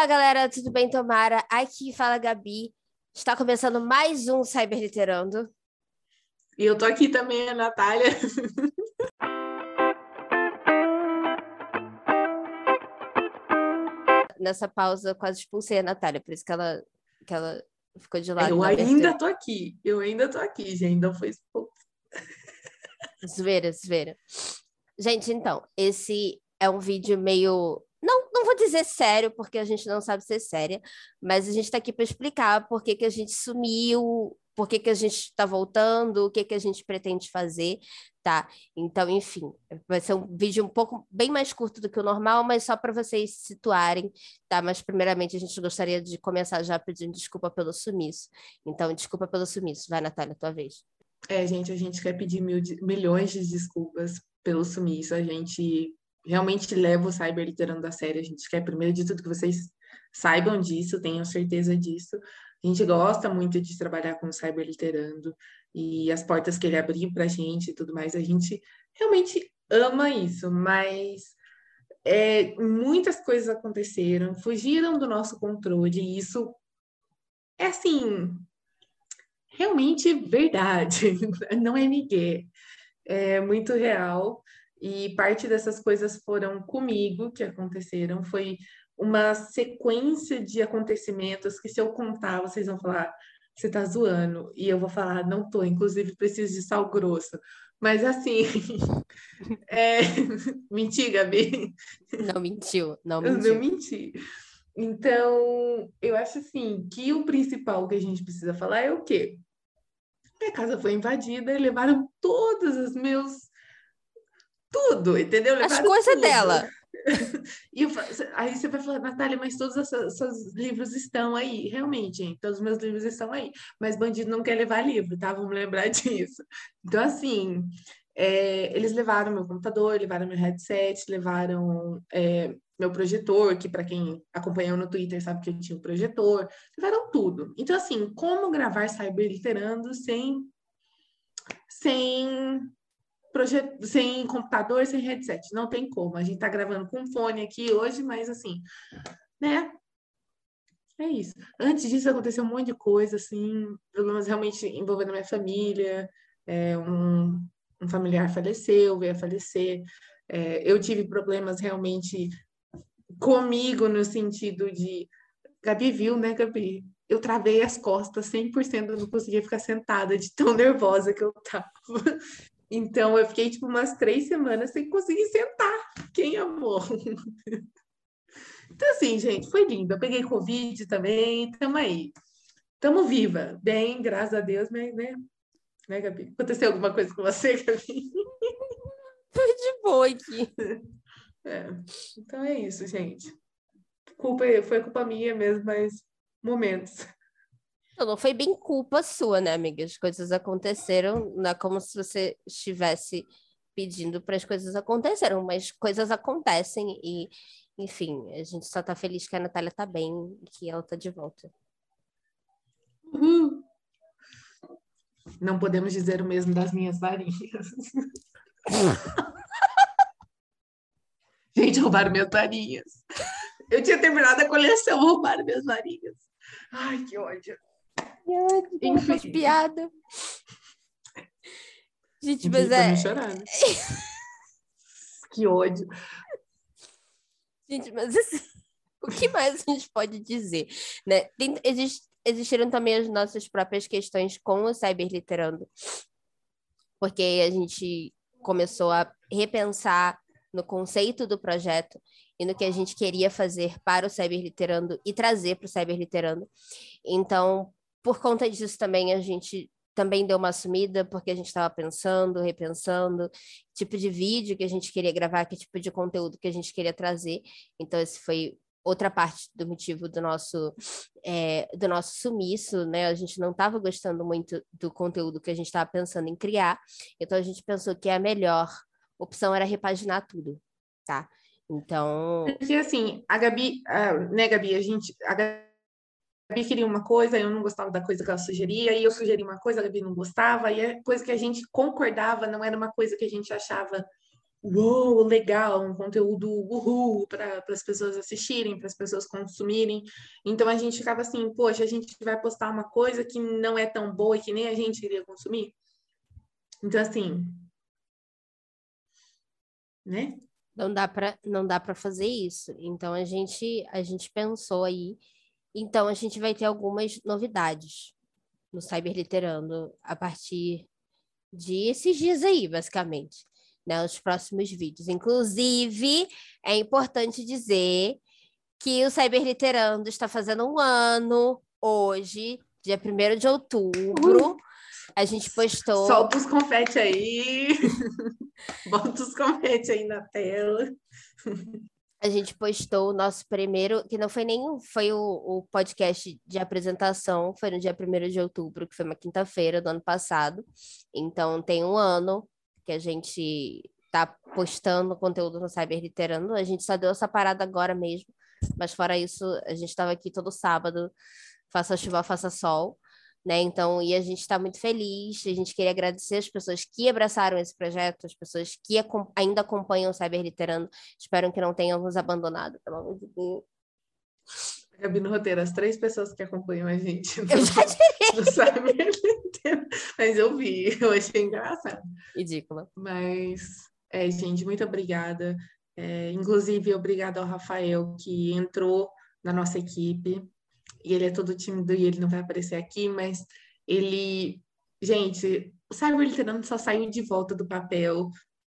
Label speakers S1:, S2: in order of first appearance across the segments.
S1: Olá, galera, tudo bem, Tomara? Aqui fala Gabi. Está começando mais um Cyberliterando.
S2: E eu tô aqui também, a Natália.
S1: Nessa pausa, quase expulsei a Natália, por isso que ela, que ela ficou de lado.
S2: Eu ainda tô aqui, eu ainda tô aqui, gente, não foi expulsa.
S1: Zoeira, zoeira. Gente, então, esse é um vídeo meio. Não, não vou dizer sério, porque a gente não sabe ser séria, mas a gente está aqui para explicar por que, que a gente sumiu, por que, que a gente está voltando, o que, que a gente pretende fazer, tá? Então, enfim, vai ser um vídeo um pouco bem mais curto do que o normal, mas só para vocês se situarem, tá? Mas primeiramente a gente gostaria de começar já pedindo desculpa pelo sumiço. Então, desculpa pelo sumiço. Vai, Natália, tua vez.
S2: É, gente, a gente quer pedir mil, milhões de desculpas pelo sumiço. A gente realmente leva o cyber literando a sério. A gente quer, primeiro de tudo, que vocês saibam disso, tenham certeza disso. A gente gosta muito de trabalhar com o cyber literando e as portas que ele abriu para a gente e tudo mais. A gente realmente ama isso, mas é, muitas coisas aconteceram, fugiram do nosso controle, e isso é assim, realmente verdade, não é ninguém. É muito real. E parte dessas coisas foram comigo que aconteceram. Foi uma sequência de acontecimentos que, se eu contar, vocês vão falar: você tá zoando. E eu vou falar: não tô, inclusive preciso de sal grosso. Mas assim, é... menti, Gabi?
S1: Não mentiu, não mentiu.
S2: Não menti. Então, eu acho assim que o principal que a gente precisa falar é o quê? Minha casa foi invadida e levaram todos os meus tudo, entendeu?
S1: Levaram As coisas dela.
S2: e eu, aí você vai falar, Natália, mas todos os seus livros estão aí. Realmente, hein? todos os meus livros estão aí. Mas bandido não quer levar livro, tá? Vamos lembrar disso. Então, assim, é, eles levaram meu computador, levaram meu headset, levaram é, meu projetor, que para quem acompanhou no Twitter sabe que eu tinha um projetor, levaram tudo. Então, assim, como gravar cyberliterando sem sem sem computador, sem headset. Não tem como. A gente está gravando com fone aqui hoje, mas assim, né? É isso. Antes disso aconteceu um monte de coisa, assim, problemas realmente envolvendo a minha família. É, um, um familiar faleceu, veio a falecer. É, eu tive problemas realmente comigo no sentido de. Gabi viu, né, Gabi? Eu travei as costas 100%, eu não conseguia ficar sentada de tão nervosa que eu tava. Então, eu fiquei, tipo, umas três semanas sem conseguir sentar. Quem amou? então, assim, gente, foi lindo. Eu peguei Covid também, tamo aí. Tamo viva. Bem, graças a Deus, mas, né? Né, Gabi? Aconteceu alguma coisa com você, Gabi?
S1: Tô de boa aqui.
S2: É. Então é isso, gente. Culpa, foi culpa minha mesmo, mas momentos.
S1: Não foi bem culpa sua, né, amiga? As coisas aconteceram, não é como se você estivesse pedindo para as coisas acontecerem, mas coisas acontecem e, enfim, a gente só tá feliz que a Natália tá bem e que ela tá de volta.
S2: Uhum. Não podemos dizer o mesmo das minhas varinhas. gente, roubaram minhas varinhas. Eu tinha terminado a coleção, roubaram minhas varinhas. Ai, que ódio.
S1: Enfim. piada. Gente, mas é.
S2: Chorar, né? que ódio.
S1: Gente, mas assim, o que mais a gente pode dizer? Né? Tem, exist, existiram também as nossas próprias questões com o cyberliterando. Porque a gente começou a repensar no conceito do projeto e no que a gente queria fazer para o cyberliterando e trazer para o cyberliterando. Então, por conta disso também a gente também deu uma sumida porque a gente estava pensando, repensando, tipo de vídeo que a gente queria gravar, que tipo de conteúdo que a gente queria trazer. Então esse foi outra parte do motivo do nosso é, do nosso sumiço, né? A gente não estava gostando muito do conteúdo que a gente estava pensando em criar, então a gente pensou que a melhor opção era repaginar tudo, tá? Então.
S2: Porque assim, a Gabi, né, Gabi, a gente. A queria uma coisa, eu não gostava da coisa que ela sugeria, e eu sugeri uma coisa, a Gabi não gostava, e a coisa que a gente concordava não era uma coisa que a gente achava uou, legal, um conteúdo uhul para as pessoas assistirem, para as pessoas consumirem. Então a gente ficava assim, poxa, a gente vai postar uma coisa que não é tão boa e que nem a gente iria consumir. Então assim, né?
S1: Não dá para não dá para fazer isso. Então a gente a gente pensou aí. Então a gente vai ter algumas novidades no Cyberliterando a partir de esses dias aí, basicamente, né, os próximos vídeos. Inclusive, é importante dizer que o Cyberliterando está fazendo um ano hoje, dia 1 de outubro. A gente postou.
S2: Solta os confetes aí. Bota os confetes aí na tela.
S1: A gente postou o nosso primeiro, que não foi nem foi o, o podcast de apresentação, foi no dia 1 de outubro, que foi uma quinta-feira do ano passado. Então tem um ano que a gente tá postando conteúdo no Cyber Literando. A gente só deu essa parada agora mesmo, mas fora isso, a gente estava aqui todo sábado, faça chuva, faça sol né? Então, e a gente está muito feliz, a gente queria agradecer as pessoas que abraçaram esse projeto, as pessoas que ainda acompanham o Cyberliterando, espero que não tenham nos abandonado, pelo amor de Deus.
S2: Gabi no roteiro, as três pessoas que acompanham a gente.
S1: Eu já
S2: tirei. Mas eu vi, eu achei engraçado.
S1: Ridícula.
S2: Mas, é, gente, muito obrigada. É, inclusive, obrigada ao Rafael, que entrou na nossa equipe e ele é todo tímido e ele não vai aparecer aqui, mas ele. Gente, o Cyber Literando só saiu de volta do papel,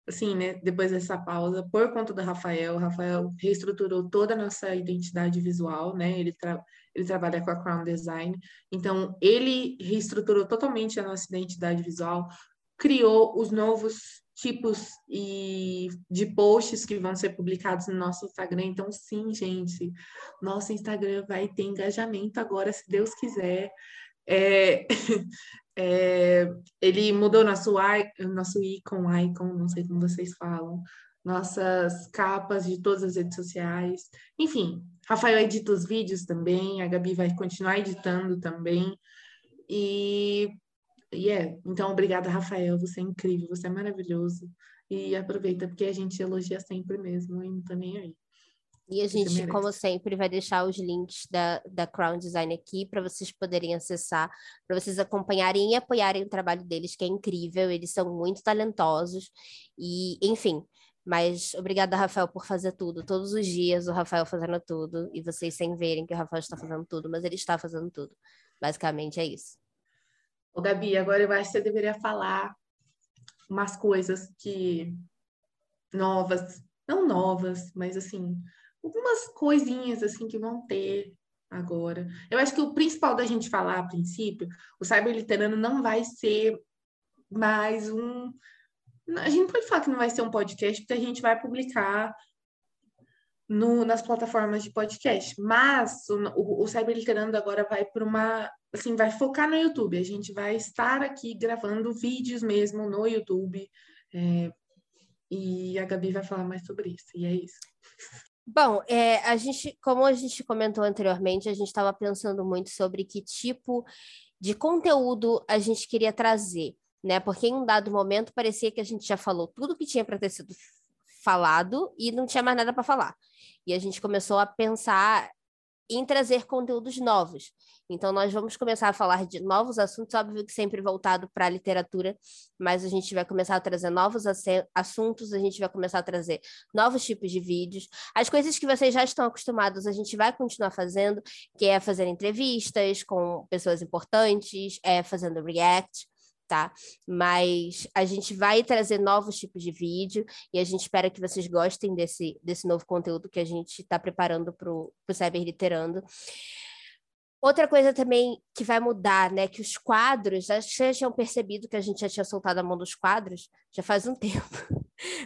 S2: assim, né? Depois dessa pausa, por conta do Rafael. O Rafael reestruturou toda a nossa identidade visual, né? Ele, tra ele trabalha com a Crown Design. Então, ele reestruturou totalmente a nossa identidade visual, criou os novos tipos e de posts que vão ser publicados no nosso Instagram. Então, sim, gente, nosso Instagram vai ter engajamento agora, se Deus quiser. É, é, ele mudou nosso, nosso icon, icon, não sei como vocês falam, nossas capas de todas as redes sociais. Enfim, Rafael edita os vídeos também, a Gabi vai continuar editando também. E e é, então obrigada, Rafael, você é incrível, você é maravilhoso. E aproveita, porque a gente elogia sempre mesmo, e não tá nem aí.
S1: E a gente, como sempre, vai deixar os links da, da Crown Design aqui para vocês poderem acessar, para vocês acompanharem e apoiarem o trabalho deles, que é incrível, eles são muito talentosos. E, enfim, mas obrigada, Rafael, por fazer tudo. Todos os dias o Rafael fazendo tudo, e vocês sem verem que o Rafael está fazendo tudo, mas ele está fazendo tudo. Basicamente é isso.
S2: Ô, Gabi, agora eu acho que você deveria falar umas coisas que novas, não novas, mas assim, algumas coisinhas assim que vão ter agora. Eu acho que o principal da gente falar a princípio, o Cyberliterano não vai ser mais um. A gente pode falar que não vai ser um podcast, porque a gente vai publicar no, nas plataformas de podcast. Mas o, o, o Cyberliterando agora vai para uma assim, vai focar no YouTube. A gente vai estar aqui gravando vídeos mesmo no YouTube. É, e a Gabi vai falar mais sobre isso. E é isso.
S1: Bom, é, a gente, como a gente comentou anteriormente, a gente estava pensando muito sobre que tipo de conteúdo a gente queria trazer, né? Porque em um dado momento parecia que a gente já falou tudo que tinha para ter sido falado e não tinha mais nada para falar. E a gente começou a pensar em trazer conteúdos novos. Então, nós vamos começar a falar de novos assuntos, óbvio que sempre voltado para a literatura, mas a gente vai começar a trazer novos assuntos, a gente vai começar a trazer novos tipos de vídeos. As coisas que vocês já estão acostumados, a gente vai continuar fazendo, que é fazer entrevistas com pessoas importantes, é fazendo react, tá? Mas a gente vai trazer novos tipos de vídeo e a gente espera que vocês gostem desse, desse novo conteúdo que a gente está preparando para o Cyber Literando. Outra coisa também que vai mudar, né? Que os quadros, acho que vocês tinham percebido que a gente já tinha soltado a mão dos quadros já faz um tempo.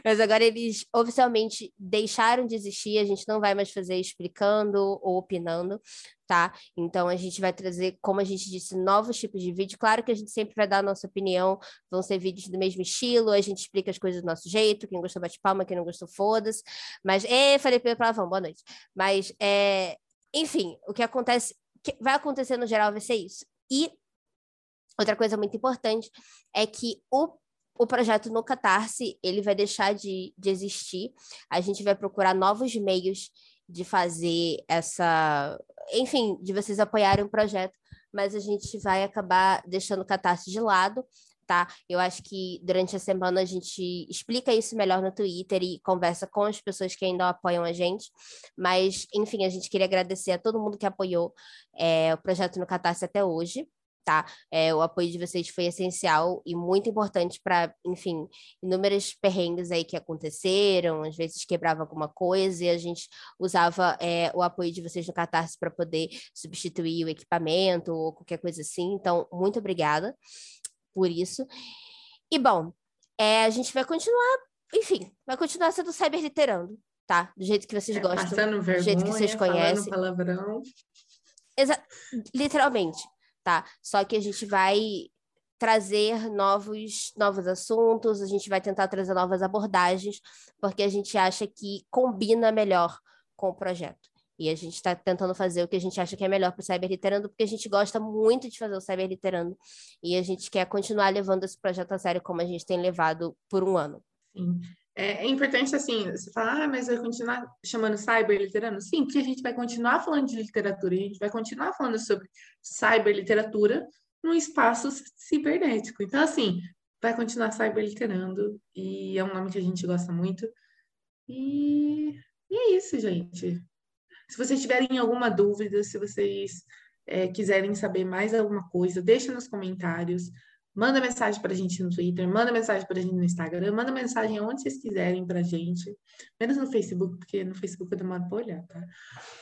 S1: Mas agora eles oficialmente deixaram de existir, a gente não vai mais fazer explicando ou opinando, tá? Então a gente vai trazer, como a gente disse, novos tipos de vídeo. Claro que a gente sempre vai dar a nossa opinião, vão ser vídeos do mesmo estilo, a gente explica as coisas do nosso jeito, quem gostou bate palma, quem não gostou foda-se. Mas, é, falei pelo palavrão, boa noite. Mas, é, enfim, o que acontece que vai acontecer no geral vai ser isso. E outra coisa muito importante é que o, o projeto no Catarse, ele vai deixar de, de existir. A gente vai procurar novos meios de fazer essa... Enfim, de vocês apoiarem o projeto, mas a gente vai acabar deixando o Catarse de lado tá? Eu acho que durante a semana a gente explica isso melhor no Twitter e conversa com as pessoas que ainda apoiam a gente. Mas, enfim, a gente queria agradecer a todo mundo que apoiou é, o projeto no Catarse até hoje. Tá? É, o apoio de vocês foi essencial e muito importante para, enfim, inúmeros perrengues aí que aconteceram, às vezes quebrava alguma coisa e a gente usava é, o apoio de vocês no Catarse para poder substituir o equipamento ou qualquer coisa assim. Então, muito obrigada por isso. E, bom, é, a gente vai continuar, enfim, vai continuar sendo cyberliterando, tá? Do jeito que vocês é, gostam,
S2: vergonha,
S1: do jeito que vocês conhecem.
S2: palavrão.
S1: Exa literalmente, tá? Só que a gente vai trazer novos, novos assuntos, a gente vai tentar trazer novas abordagens, porque a gente acha que combina melhor com o projeto. E a gente está tentando fazer o que a gente acha que é melhor para o Cyberliterando, porque a gente gosta muito de fazer o Cyberliterando. E a gente quer continuar levando esse projeto a sério como a gente tem levado por um ano.
S2: Sim. É, é importante, assim, você falar, ah, mas vai continuar chamando cyberliterando? Sim, porque a gente vai continuar falando de literatura, a gente vai continuar falando sobre cyberliteratura num espaço cibernético. Então, assim, vai continuar cyberliterando, e é um nome que a gente gosta muito. E, e é isso, gente. Se vocês tiverem alguma dúvida, se vocês é, quiserem saber mais alguma coisa, deixa nos comentários. Manda mensagem para a gente no Twitter, manda mensagem para a gente no Instagram, manda mensagem onde vocês quiserem para a gente. Menos no Facebook, porque no Facebook eu demoro para olhar, tá?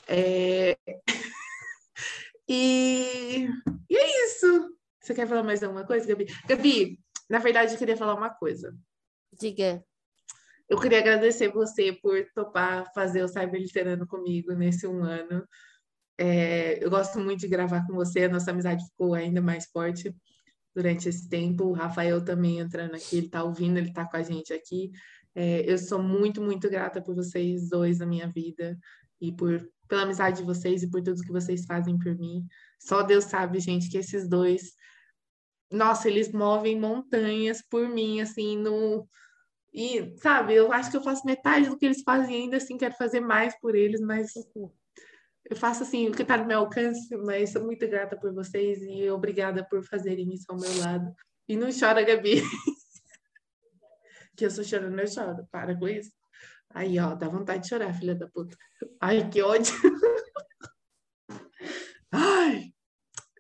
S2: É... e... e é isso. Você quer falar mais alguma coisa, Gabi? Gabi, na verdade, eu queria falar uma coisa.
S1: Diga.
S2: Eu queria agradecer você por topar fazer o Cyber Literando comigo nesse um ano. É, eu gosto muito de gravar com você, a nossa amizade ficou ainda mais forte durante esse tempo. O Rafael também entrando aqui, ele está ouvindo, ele está com a gente aqui. É, eu sou muito, muito grata por vocês dois na minha vida e por pela amizade de vocês e por tudo que vocês fazem por mim. Só Deus sabe, gente, que esses dois, nossa, eles movem montanhas por mim, assim, no e, sabe, eu acho que eu faço metade do que eles fazem ainda assim, quero fazer mais por eles, mas eu faço assim o que está no meu alcance, mas sou muito grata por vocês e obrigada por fazerem isso ao meu lado. E não chora, Gabi. que eu sou chorando, eu choro. Para com isso. Aí, ó, dá vontade de chorar, filha da puta. Ai, que ódio. Ai.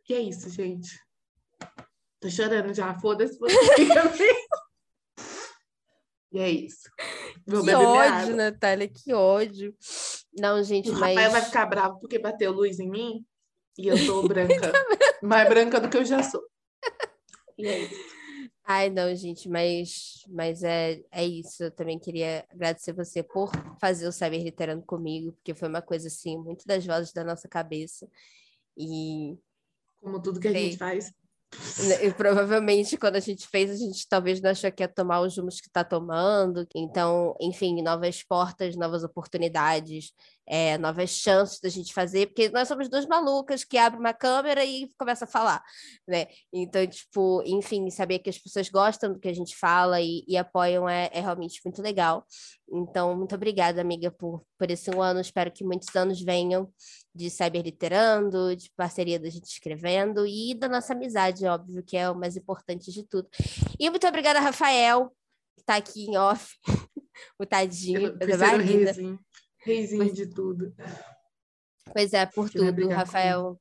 S2: Que é isso, gente. Tô chorando já, foda-se você. E é isso.
S1: Vou que ódio, Natália, que ódio. Não, gente, o
S2: mas. O Rafael vai ficar bravo porque bateu luz em mim e eu sou branca. mais branca do que eu já sou. E é isso.
S1: Ai, não, gente, mas, mas é, é isso. Eu também queria agradecer você por fazer o Saber Literando comigo, porque foi uma coisa, assim, muito das vozes da nossa cabeça. E.
S2: Como tudo que a gente faz.
S1: Né, e provavelmente quando a gente fez, a gente talvez não achou que ia tomar os rumos que está tomando. Então, enfim, novas portas, novas oportunidades, é, novas chances da gente fazer, porque nós somos duas malucas que abrem uma câmera e começa a falar, né? Então, tipo, enfim, saber que as pessoas gostam do que a gente fala e, e apoiam é, é realmente muito legal. Então, muito obrigada, amiga, por, por esse um ano. Espero que muitos anos venham de cyberliterando, de parceria da gente escrevendo e da nossa amizade, óbvio, que é o mais importante de tudo. E muito obrigada, Rafael, que está aqui em off, o tadinho,
S2: coisa Reizinho, reizinho pois... de tudo.
S1: Pois é, por que tudo, Rafael.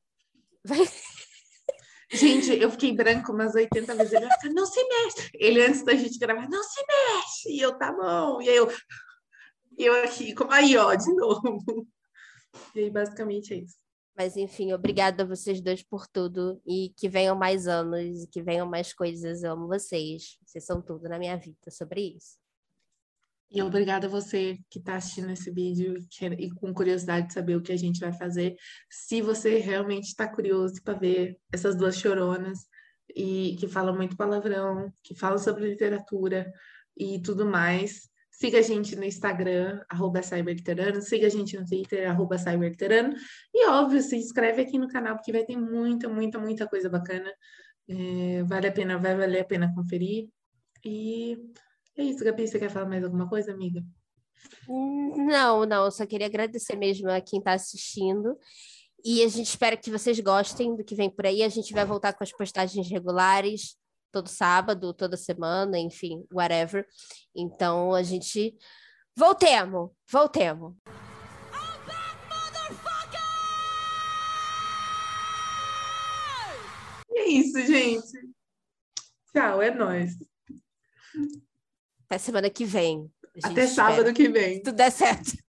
S2: Gente, eu fiquei branco umas 80 vezes. Ele vai ficar, não se mexe. Ele, antes da gente gravar, não se mexe. E eu, tá bom. E aí eu, eu aqui, como aí, ó, de novo. E aí, basicamente é isso.
S1: Mas, enfim, obrigada a vocês dois por tudo. E que venham mais anos, e que venham mais coisas. Eu amo vocês. Vocês são tudo na minha vida sobre isso.
S2: E obrigada a você que está assistindo esse vídeo e com curiosidade de saber o que a gente vai fazer. Se você realmente está curioso para ver essas duas choronas e que falam muito palavrão, que falam sobre literatura e tudo mais, siga a gente no Instagram, arroba cyberliterano, siga a gente no Twitter, arroba cyberliterano, e óbvio, se inscreve aqui no canal, porque vai ter muita, muita, muita coisa bacana. É, vale a pena, vai valer a pena conferir. E é isso, Gabi. Você quer falar mais alguma coisa, amiga?
S1: Não, não, eu só queria agradecer mesmo a quem está assistindo. E a gente espera que vocês gostem do que vem por aí. A gente vai voltar com as postagens regulares todo sábado, toda semana, enfim, whatever. Então a gente voltemos, voltemos.
S2: É isso, gente. Tchau, é nóis.
S1: Até semana que vem.
S2: Até sábado que vem.
S1: Se tudo der certo.